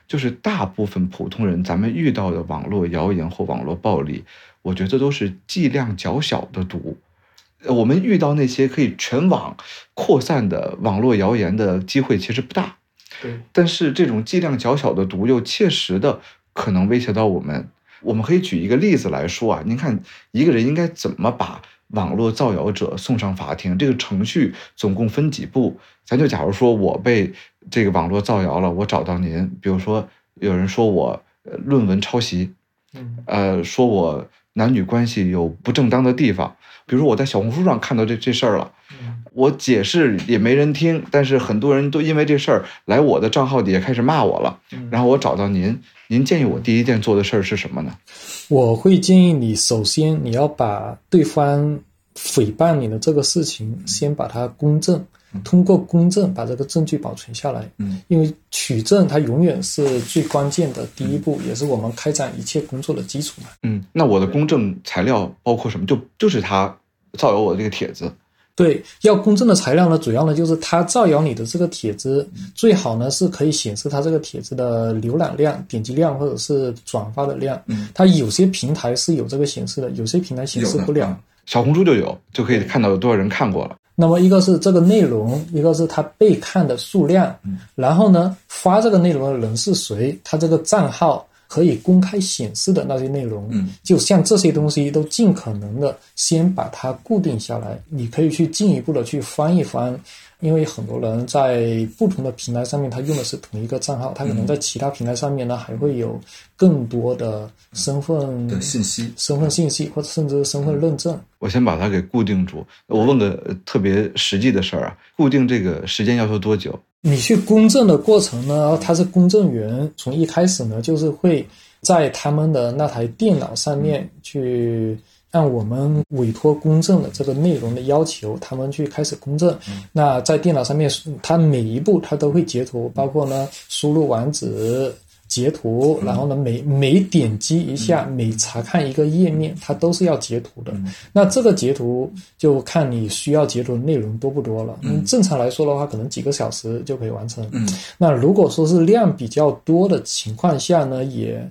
就是大部分普通人咱们遇到的网络谣言或网络暴力。我觉得都是剂量较小的毒，我们遇到那些可以全网扩散的网络谣言的机会其实不大。对，但是这种剂量较小的毒又切实的可能威胁到我们。我们可以举一个例子来说啊，您看一个人应该怎么把网络造谣者送上法庭？这个程序总共分几步？咱就假如说我被这个网络造谣了，我找到您，比如说有人说我论文抄袭。嗯呃，说我男女关系有不正当的地方，比如说我在小红书上看到这这事儿了，嗯我解释也没人听，但是很多人都因为这事儿来我的账号底下开始骂我了，嗯然后我找到您，您建议我第一件做的事儿是什么呢？我会建议你，首先你要把对方诽谤你的这个事情，先把它公证，通过公证把这个证据保存下来。嗯，因为取证它永远是最关键的第一步，也是我们开展一切工作的基础嘛。嗯，那我的公证材料包括什么？就就是他造谣我的这个帖子，对，要公证的材料呢，主要呢就是他造谣你的这个帖子，最好呢是可以显示他这个帖子的浏览量、点击量或者是转发的量。嗯，它有些平台是有这个显示的，有些平台显示不了。小红书就有，就可以看到有多少人看过了。那么一个是这个内容，一个是他被看的数量，然后呢，发这个内容的人是谁，他这个账号可以公开显示的那些内容，嗯，就像这些东西都尽可能的先把它固定下来，你可以去进一步的去翻一翻。因为很多人在不同的平台上面，他用的是同一个账号，他可能在其他平台上面呢，还会有更多的身份的信息身份信息或者甚至身份认证。我先把它给固定住。我问个呃特别实际的事儿啊，固定这个时间要求多久？你去公证的过程呢，他是公证员，从一开始呢，就是会在他们的那台电脑上面去按我们委托公证的这个内容的要求，他们去开始公证。那在电脑上面，他每一步他都会截图，包括呢输入网址。截图，然后呢，每每点击一下，每查看一个页面，它都是要截图的。那这个截图就看你需要截图的内容多不多了。嗯，正常来说的话，可能几个小时就可以完成。嗯，那如果说是量比较多的情况下呢，也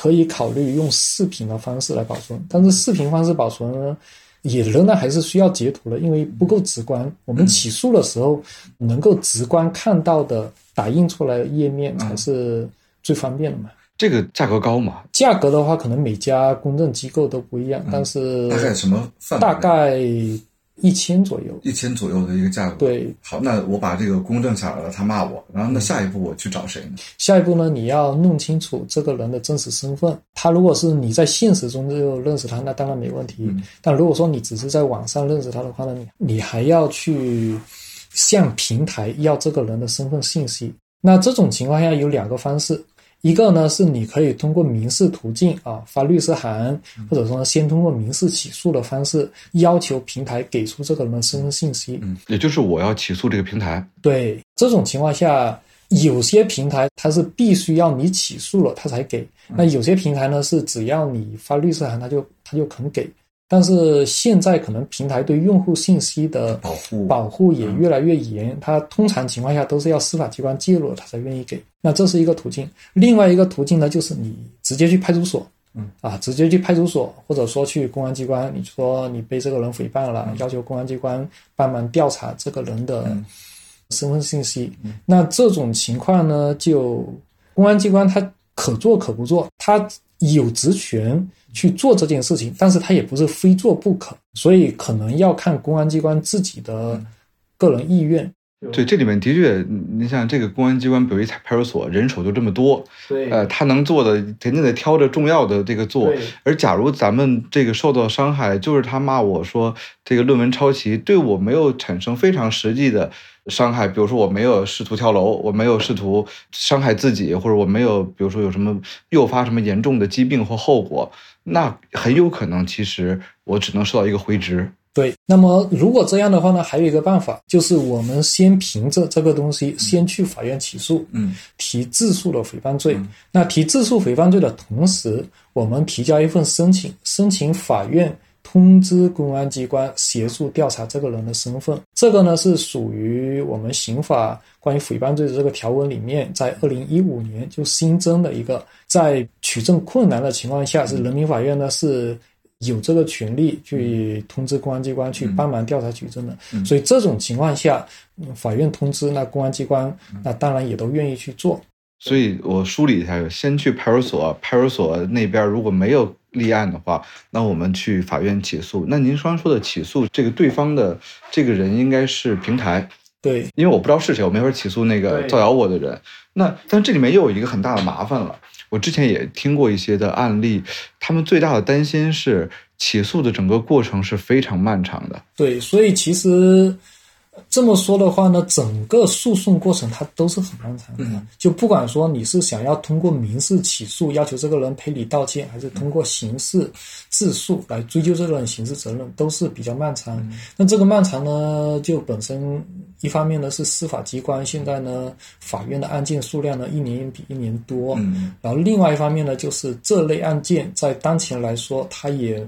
可以考虑用视频的方式来保存。但是视频方式保存呢，也仍然还是需要截图的，因为不够直观。我们起诉的时候，能够直观看到的打印出来的页面才是最方便的嘛。这个价格高吗？价格的话，可能每家公证机构都不一样，但是大概什么范围？大概一千左右。一千左右的一个价格。对，好，那我把这个公证下来了，他骂我，然后那下一步我去找谁呢？下一步呢，你要弄清楚这个人的真实身份。他如果是你在现实中就认识他，那当然没问题。嗯但如果说你只是在网上认识他的话呢，你你还要去向平台要这个人的身份信息。那这种情况下有两个方式，一个呢是你可以通过民事途径啊发律师函，或者说先通过民事起诉的方式要求平台给出这个人的身份信息。嗯也就是我要起诉这个平台，对这种情况下，有些平台它是必须要你起诉了，它才给；那有些平台呢是只要你发律师函，它就它就肯给。但是现在可能平台对用户信息的保护保护也越来越严，它通常情况下都是要司法机关介入了，它才愿意给。那这是一个途径。另外一个途径呢，就是你直接去派出所，嗯啊，直接去派出所，或者说去公安机关，你说你被这个人诽谤了，要求公安机关帮忙调查这个人的嗯身份信息。那这种情况呢，就公安机关他可做可不做，他有职权去做这件事情，但是他也不是非做不可，所以可能要看公安机关自己的个人意愿。对，这里面的确，你像这个公安机关，比如一派出所，人手就这么多，对呃，他能做的肯定得挑着重要的这个做。而假如咱们这个受到伤害，就是他骂我说这个论文抄袭，对我没有产生非常实际的伤害，比如说我没有试图跳楼，我没有试图伤害自己，或者我没有，比如说有什么诱发什么严重的疾病或后果，那很有可能其实我只能受到一个回执。对，那么如果这样的话呢，还有一个办法，就是我们先凭着这个东西，先去法院起诉，嗯提自诉的诽谤罪。那提自诉诽谤罪的同时，我们提交一份申请，申请法院通知公安机关协助调查这个人的身份。这个呢是属于我们刑法关于诽谤罪的这个条文里面，在二零一五年就新增的一个，在取证困难的情况下，是人民法院呢是。有这个权利去通知公安机关去帮忙调查取证的，所以这种情况下，嗯法院通知那公安机关，那当然也都愿意去做。所以我梳理一下，先去派出所，派出所那边如果没有立案的话，那我们去法院起诉。那您刚说的起诉这个对方的这个人应该是平台，对因为我不知道是谁，我没法起诉那个造谣我的人。那但这里面又有一个很大的麻烦了。我之前也听过一些的案例，他们最大的担心是起诉的整个过程是非常漫长的。对，所以其实这么说的话呢，整个诉讼过程它都是很漫长的。嗯就不管说你是想要通过民事起诉要求这个人赔礼道歉，还是通过刑事自诉来追究这个人刑事责任，都是比较漫长。那这个漫长呢，就本身一方面呢是司法机关现在呢法院的案件数量呢一年比一年多，嗯然后另外一方面呢，就是这类案件在当前来说，它也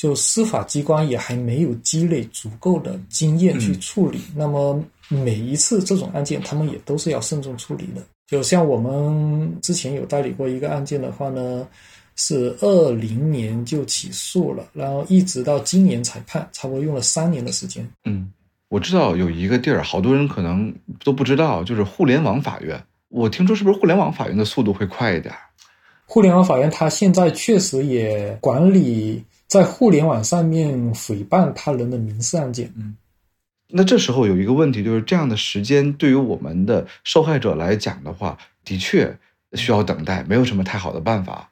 就司法机关也还没有积累足够的经验去处理。那么每一次这种案件，他们也都是要慎重处理的。就像我们之前有代理过一个案件的话呢，是二零年就起诉了，然后一直到今年才判，差不多用了三年的时间。嗯，我知道有一个地儿，好多人可能都不知道，就是互联网法院。我听说是不是互联网法院的速度会快一点？互联网法院它现在确实也管理在互联网上面诽谤他人的民事案件。嗯那这时候有一个问题，就是这样的时间对于我们的受害者来讲的话，的确需要等待，没有什么太好的办法。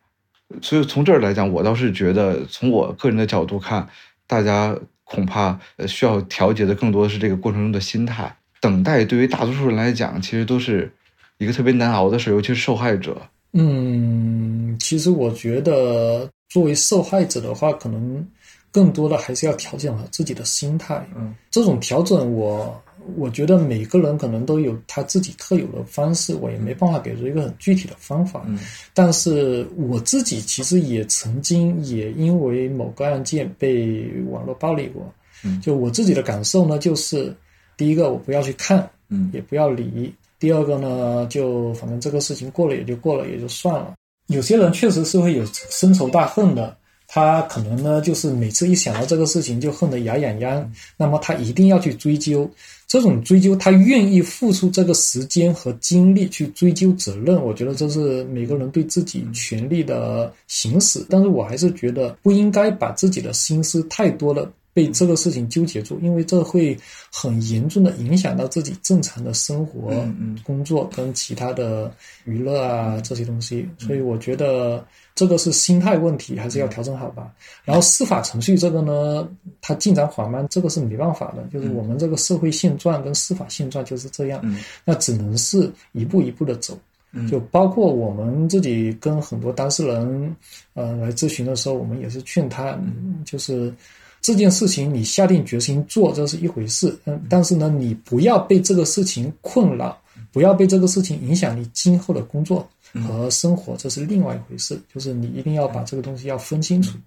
所以从这儿来讲，我倒是觉得，从我个人的角度看，大家恐怕呃需要调节的更多的是这个过程中的心态。等待对于大多数人来讲，其实都是一个特别难熬的事，尤其是受害者。嗯，其实我觉得作为受害者的话，可能更多的还是要调整好自己的心态。嗯，这种调整我，我觉得每个人可能都有他自己特有的方式，我也没办法给出一个很具体的方法。嗯但是我自己其实也曾经也因为某个案件被网络暴力过。嗯就我自己的感受呢，就是第一个我不要去看，嗯也不要理。第二个呢，就反正这个事情过了也就过了，也就算了。有些人确实是会有深仇大恨的，他可能呢就是每次一想到这个事情就恨得牙痒痒，那么他一定要去追究。这种追究，他愿意付出这个时间和精力去追究责任，我觉得这是每个人对自己权利的行使。但是我还是觉得不应该把自己的心思太多的被这个事情纠结住，因为这会很严重的影响到自己正常的生活、嗯嗯。工作跟其他的娱乐啊这些东西。所以我觉得这个是心态问题，还是要调整好吧。然后司法程序这个呢，它进展缓慢，这个是没办法的，就是我们这个社会现状跟司法现状就是这样，嗯。那只能是一步一步的走。嗯。就包括我们自己跟很多当事人，呃，来咨询的时候，我们也是劝他，嗯。就是这件事情你下定决心做，这是一回事，嗯，但是呢，你不要被这个事情困扰，不要被这个事情影响你今后的工作和生活，这是另外一回事。就是你一定要把这个东西要分清楚。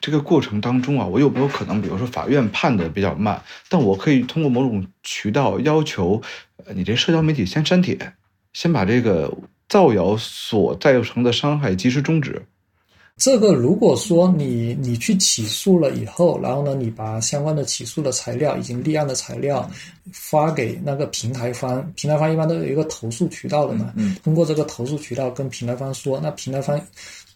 这个过程当中啊，我有没有可能，比如说法院判的比较慢，但我可以通过某种渠道要求，呃，你这社交媒体先删帖，先把这个造谣所造成的伤害及时终止。这个如果说你你去起诉了以后，然后呢，你把相关的起诉的材料已经立案的材料发给那个平台方，平台方一般都有一个投诉渠道的嘛，嗯通过这个投诉渠道跟平台方说，那平台方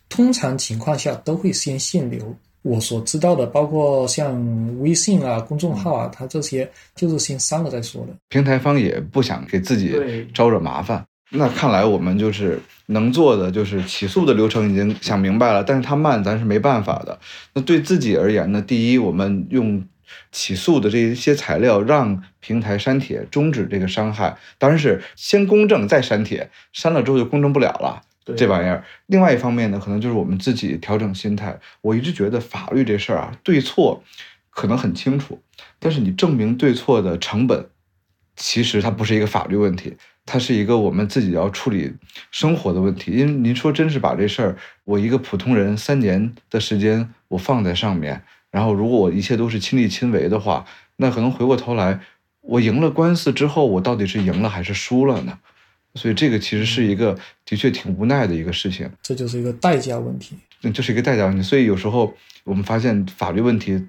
通常情况下都会先限流。我所知道的，包括像微信啊、公众号啊，它这些就是先删了再说的。平台方也不想给自己招惹麻烦。那看来我们就是能做的，就是起诉的流程已经想明白了，但是它慢，咱是没办法的。那对自己而言呢？第一，我们用起诉的这一些材料让平台删帖，终止这个伤害。当然是先公证再删帖，删了之后就公证不了了。对这玩意儿，另外一方面呢，可能就是我们自己调整心态。我一直觉得法律这事儿啊，对错可能很清楚，但是你证明对错的成本，其实它不是一个法律问题，它是一个我们自己要处理生活的问题。因为您说真是把这事儿，我一个普通人三年的时间我放在上面，然后如果我一切都是亲力亲为的话，那可能回过头来，我赢了官司之后，我到底是赢了还是输了呢？所以这个其实是一个的确挺无奈的一个事情。这就是一个代价问题。嗯，这是一个代价问题。所以有时候我们发现法律问题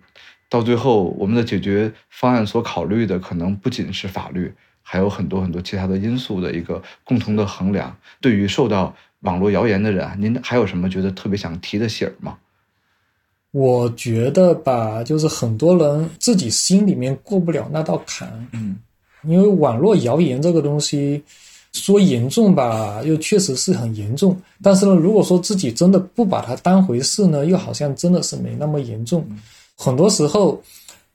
到最后，我们的解决方案所考虑的可能不仅是法律，还有很多很多其他的因素的一个共同的衡量。对于受到网络谣言的人啊，您还有什么觉得特别想提的醒儿吗？我觉得吧，就是很多人自己心里面过不了那道坎，嗯因为网络谣言这个东西，说严重吧，又确实是很严重。但是呢，如果说自己真的不把它当回事呢，又好像真的是没那么严重。很多时候，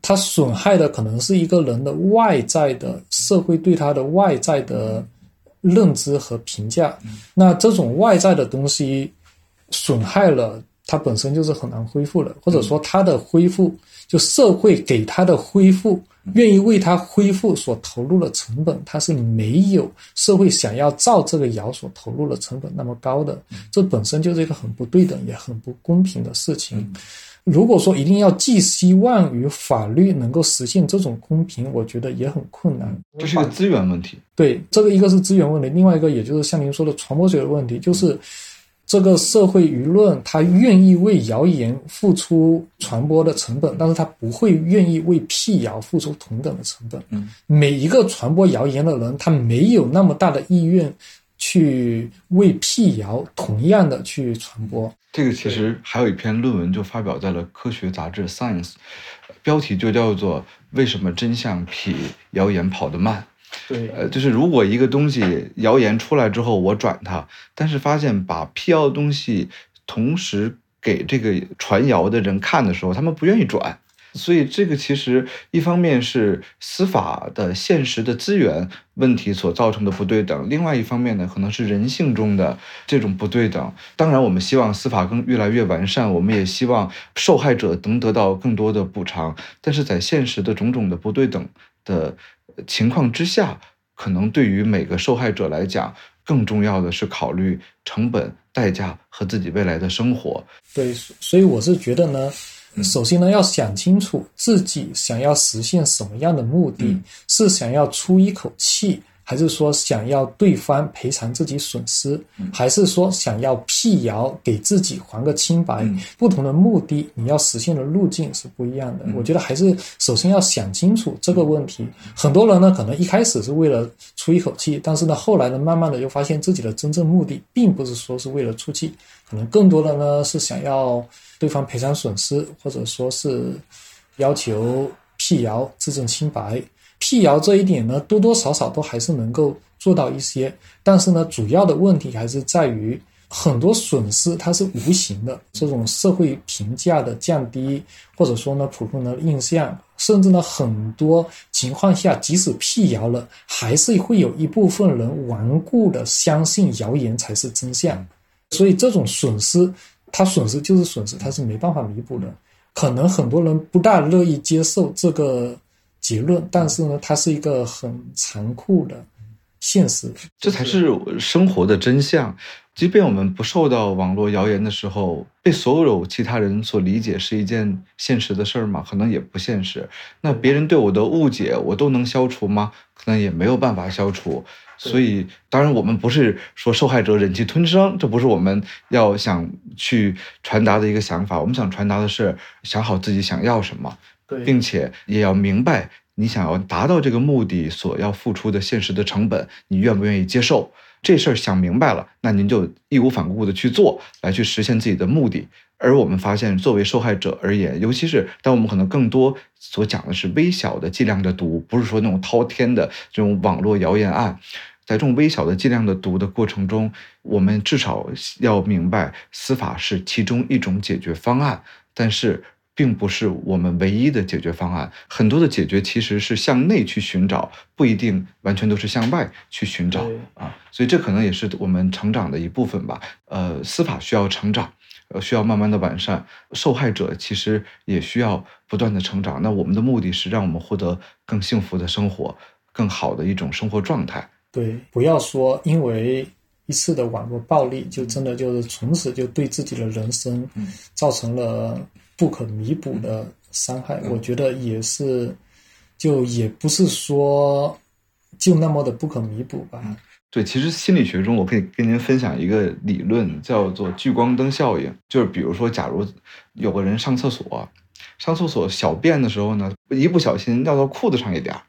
它损害的可能是一个人的外在的社会对他的外在的认知和评价。那这种外在的东西损害了，它本身就是很难恢复的，或者说它的恢复，就社会给他的恢复。愿意为他恢复所投入的成本，它是没有社会想要造这个谣所投入的成本那么高的。这本身就是一个很不对等也很不公平的事情。如果说一定要寄希望于法律能够实现这种公平，我觉得也很困难。这是个资源问题。对，这个一个是资源问题，另外一个也就是像您说的传播学的问题，就是。这个社会舆论，他愿意为谣言付出传播的成本，但是他不会愿意为辟谣付出同等的成本。嗯，每一个传播谣言的人，他没有那么大的意愿去为辟谣同样的去传播。这个其实还有一篇论文就发表在了科学杂志《Science》，标题就叫做“为什么真相比谣言跑得慢”。对，呃，就是如果一个东西谣言出来之后，我转它，但是发现把辟谣的东西同时给这个传谣的人看的时候，他们不愿意转，所以这个其实一方面是司法的现实的资源问题所造成的不对等，另外一方面呢，可能是人性中的这种不对等。当然，我们希望司法更越来越完善，我们也希望受害者能得到更多的补偿，但是在现实的种种的不对等的。情况之下，可能对于每个受害者来讲，更重要的是考虑成本、代价和自己未来的生活。对，所以我是觉得呢，首先呢，要想清楚自己想要实现什么样的目的，是想要出一口气。还是说想要对方赔偿自己损失，还是说想要辟谣给自己还个清白？不同的目的，你要实现的路径是不一样的。我觉得还是首先要想清楚这个问题。很多人呢，可能一开始是为了出一口气，但是呢，后来呢，慢慢的又发现自己的真正目的并不是说是为了出气，可能更多的呢是想要对方赔偿损失，或者说是要求辟谣自证清白。辟谣这一点呢，多多少少都还是能够做到一些，但是呢，主要的问题还是在于很多损失它是无形的，这种社会评价的降低，或者说呢，普通的印象，甚至呢，很多情况下，即使辟谣了，还是会有一部分人顽固的相信谣言才是真相，所以这种损失，它损失就是损失，它是没办法弥补的，可能很多人不大乐意接受这个。结论，但是呢，它是一个很残酷的现实，这才是生活的真相。即便我们不受到网络谣言的时候，被所有其他人所理解是一件现实的事儿吗？可能也不现实。那别人对我的误解，我都能消除吗？可能也没有办法消除。所以，当然，我们不是说受害者忍气吞声，这不是我们要想去传达的一个想法。我们想传达的是，想好自己想要什么。并且也要明白，你想要达到这个目的所要付出的现实的成本，你愿不愿意接受？这事儿想明白了，那您就义无反顾的去做，来去实现自己的目的。而我们发现，作为受害者而言，尤其是当我们可能更多所讲的是微小的剂量的毒，不是说那种滔天的这种网络谣言案，在这种微小的剂量的毒的过程中，我们至少要明白，司法是其中一种解决方案，但是。并不是我们唯一的解决方案，很多的解决其实是向内去寻找，不一定完全都是向外去寻找啊。所以这可能也是我们成长的一部分吧。呃，司法需要成长，呃，需要慢慢的完善。受害者其实也需要不断的成长。那我们的目的是让我们获得更幸福的生活，更好的一种生活状态。对，不要说因为一次的网络暴力，就真的就是从此就对自己的人生造成了。不可弥补的伤害，我觉得也是，就也不是说就那么的不可弥补吧。对，其实心理学中，我可以跟您分享一个理论，叫做聚光灯效应。就是比如说，假如有个人上厕所，上厕所小便的时候呢，一不小心尿到裤子上一点儿，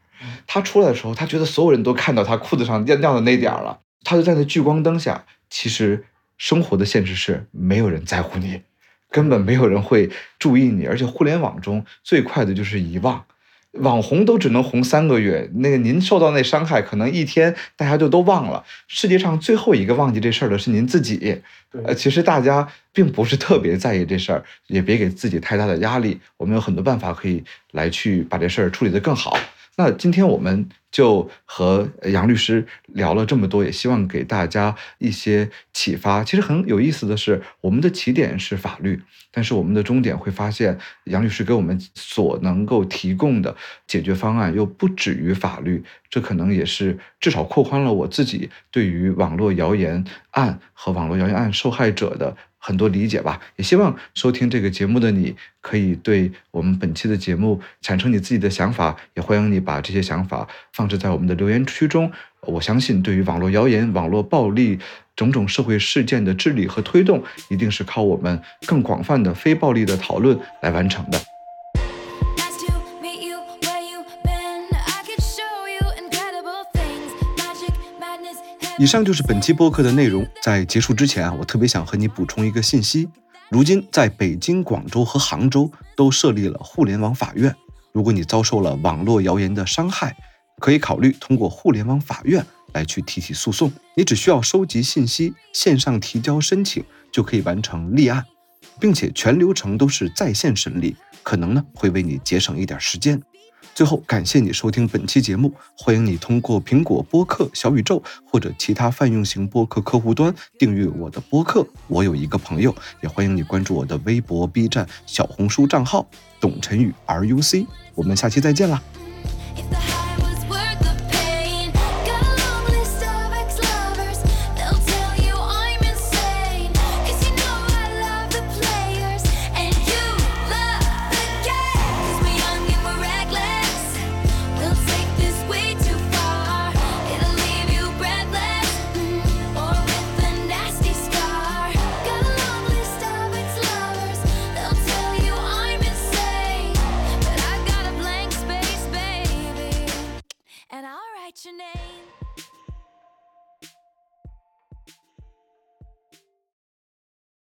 他出来的时候，他觉得所有人都看到他裤子上尿尿的那点儿了，他就在那聚光灯下。其实生活的现实是，没有人在乎你。根本没有人会注意你，而且互联网中最快的就是遗忘。网红都只能红三个月，那个您受到那伤害，可能一天大家就都忘了。世界上最后一个忘记这事儿的是您自己。呃，其实大家并不是特别在意这事儿，也别给自己太大的压力。我们有很多办法可以来去把这事儿处理得更好。那今天我们就和杨律师聊了这么多，也希望给大家一些启发。其实很有意思的是，我们的起点是法律，但是我们的终点会发现，杨律师给我们所能够提供的解决方案又不止于法律。这可能也是至少扩宽了我自己对于网络谣言案和网络谣言案受害者的。很多理解吧，也希望收听这个节目的你可以对我们本期的节目产生你自己的想法，也欢迎你把这些想法放置在我们的留言区中。我相信，对于网络谣言、网络暴力种种社会事件的治理和推动，一定是靠我们更广泛的非暴力的讨论来完成的。以上就是本期播客的内容。在结束之前啊，我特别想和你补充一个信息：如今在北京、广州和杭州都设立了互联网法院。如果你遭受了网络谣言的伤害，可以考虑通过互联网法院来去提起诉讼。你只需要收集信息，线上提交申请，就可以完成立案，并且全流程都是在线审理，可能呢会为你节省一点时间。最后，感谢你收听本期节目。欢迎你通过苹果播客、小宇宙或者其他泛用型播客客户端订阅我的播客。我有一个朋友，也欢迎你关注我的微博、B 站、小红书账号“董晨宇 RUC”。我们下期再见啦！